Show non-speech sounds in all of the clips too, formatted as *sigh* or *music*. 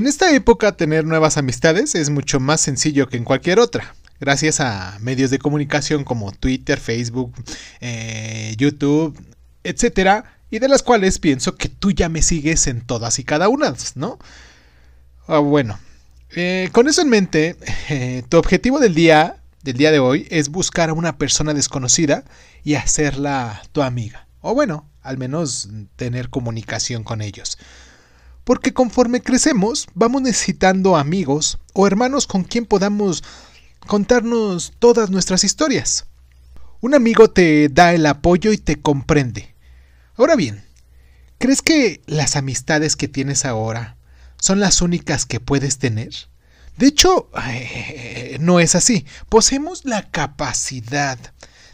En esta época tener nuevas amistades es mucho más sencillo que en cualquier otra, gracias a medios de comunicación como Twitter, Facebook, eh, YouTube, etc. Y de las cuales pienso que tú ya me sigues en todas y cada una, ¿no? Ah, bueno, eh, con eso en mente, *laughs* eh, tu objetivo del día, del día de hoy es buscar a una persona desconocida y hacerla tu amiga. O bueno, al menos tener comunicación con ellos porque conforme crecemos vamos necesitando amigos o hermanos con quien podamos contarnos todas nuestras historias. Un amigo te da el apoyo y te comprende. Ahora bien, ¿crees que las amistades que tienes ahora son las únicas que puedes tener? De hecho, eh, no es así. Poseemos la capacidad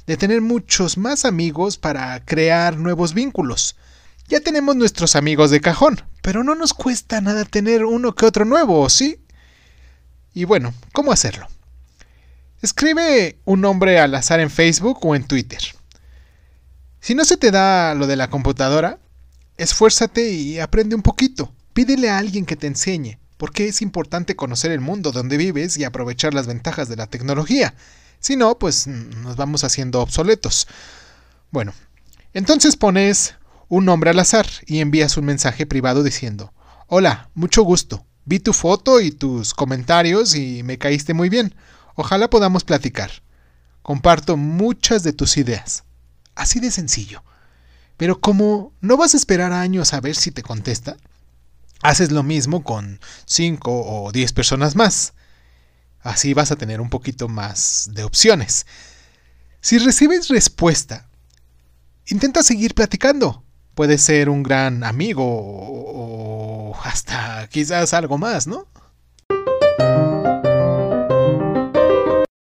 de tener muchos más amigos para crear nuevos vínculos. Ya tenemos nuestros amigos de cajón, pero no nos cuesta nada tener uno que otro nuevo, ¿sí? Y bueno, ¿cómo hacerlo? Escribe un nombre al azar en Facebook o en Twitter. Si no se te da lo de la computadora, esfuérzate y aprende un poquito. Pídele a alguien que te enseñe, porque es importante conocer el mundo donde vives y aprovechar las ventajas de la tecnología. Si no, pues nos vamos haciendo obsoletos. Bueno, entonces pones un nombre al azar y envías un mensaje privado diciendo, Hola, mucho gusto, vi tu foto y tus comentarios y me caíste muy bien. Ojalá podamos platicar. Comparto muchas de tus ideas. Así de sencillo. Pero como no vas a esperar años a ver si te contesta, haces lo mismo con 5 o 10 personas más. Así vas a tener un poquito más de opciones. Si recibes respuesta, intenta seguir platicando puede ser un gran amigo o hasta quizás algo más, ¿no?